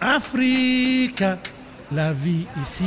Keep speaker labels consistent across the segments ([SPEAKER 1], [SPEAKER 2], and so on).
[SPEAKER 1] Afrique, la vie ici.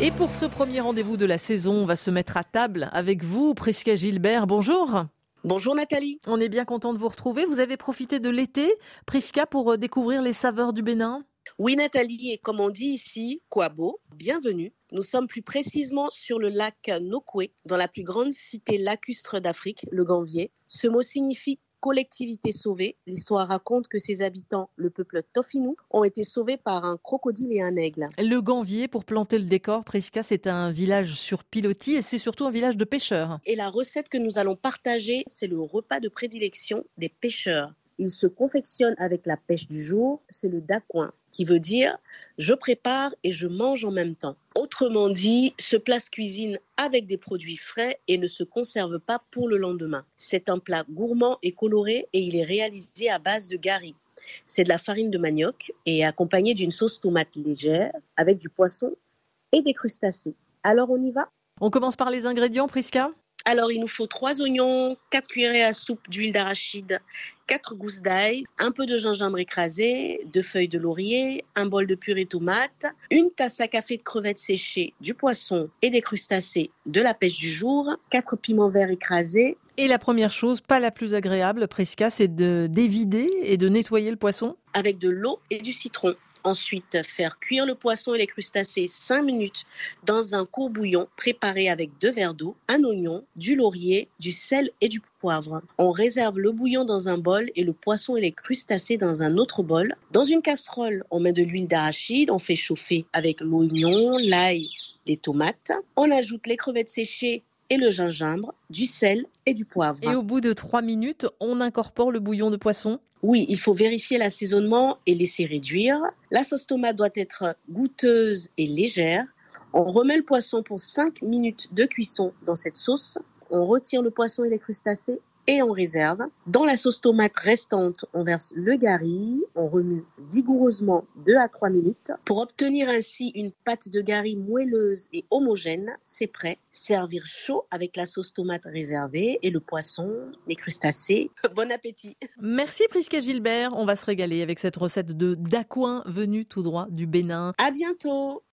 [SPEAKER 2] Et pour ce premier rendez-vous de la saison, on va se mettre à table avec vous, Prisca Gilbert. Bonjour.
[SPEAKER 3] Bonjour Nathalie.
[SPEAKER 2] On est bien content de vous retrouver. Vous avez profité de l'été, Prisca, pour euh, découvrir les saveurs du Bénin?
[SPEAKER 3] Oui Nathalie, et comme on dit ici, Kwabo, bienvenue. Nous sommes plus précisément sur le lac Nokwe, dans la plus grande cité lacustre d'Afrique, le Ganvier. Ce mot signifie collectivité sauvée. L'histoire raconte que ses habitants, le peuple Tofinou, ont été sauvés par un crocodile et un aigle.
[SPEAKER 2] Le Ganvier, pour planter le décor, Prisca, c'est un village sur pilotis et c'est surtout un village de pêcheurs.
[SPEAKER 3] Et la recette que nous allons partager, c'est le repas de prédilection des pêcheurs. Il se confectionne avec la pêche du jour, c'est le dacoin, qui veut dire je prépare et je mange en même temps. Autrement dit, ce plat se cuisine avec des produits frais et ne se conserve pas pour le lendemain. C'est un plat gourmand et coloré et il est réalisé à base de gari. C'est de la farine de manioc et accompagné d'une sauce tomate légère avec du poisson et des crustacés. Alors on y va?
[SPEAKER 2] On commence par les ingrédients, Prisca?
[SPEAKER 3] Alors, il nous faut trois oignons, quatre cuillerées à soupe d'huile d'arachide, quatre gousses d'ail, un peu de gingembre écrasé, deux feuilles de laurier, un bol de purée tomate, une tasse à café de crevettes séchées, du poisson et des crustacés, de la pêche du jour, quatre piments verts écrasés.
[SPEAKER 2] Et la première chose, pas la plus agréable, Prisca, c'est de d'évider et de nettoyer le poisson?
[SPEAKER 3] Avec de l'eau et du citron. Ensuite, faire cuire le poisson et les crustacés 5 minutes dans un court bouillon préparé avec deux verres d'eau, un oignon, du laurier, du sel et du poivre. On réserve le bouillon dans un bol et le poisson et les crustacés dans un autre bol. Dans une casserole, on met de l'huile d'arachide, on fait chauffer avec l'oignon, l'ail, les tomates. On ajoute les crevettes séchées et le gingembre, du sel et du poivre.
[SPEAKER 2] Et au bout de 3 minutes, on incorpore le bouillon de poisson?
[SPEAKER 3] Oui, il faut vérifier l'assaisonnement et laisser réduire. La sauce tomate doit être goûteuse et légère. On remet le poisson pour 5 minutes de cuisson dans cette sauce. On retire le poisson et les crustacés et on réserve. Dans la sauce tomate restante, on verse le gari, on remue vigoureusement 2 à 3 minutes pour obtenir ainsi une pâte de gari moelleuse et homogène. C'est prêt. Servir chaud avec la sauce tomate réservée et le poisson, les crustacés. Bon appétit.
[SPEAKER 2] Merci Prisca Gilbert. On va se régaler avec cette recette de dacoin venu tout droit du Bénin.
[SPEAKER 3] À bientôt.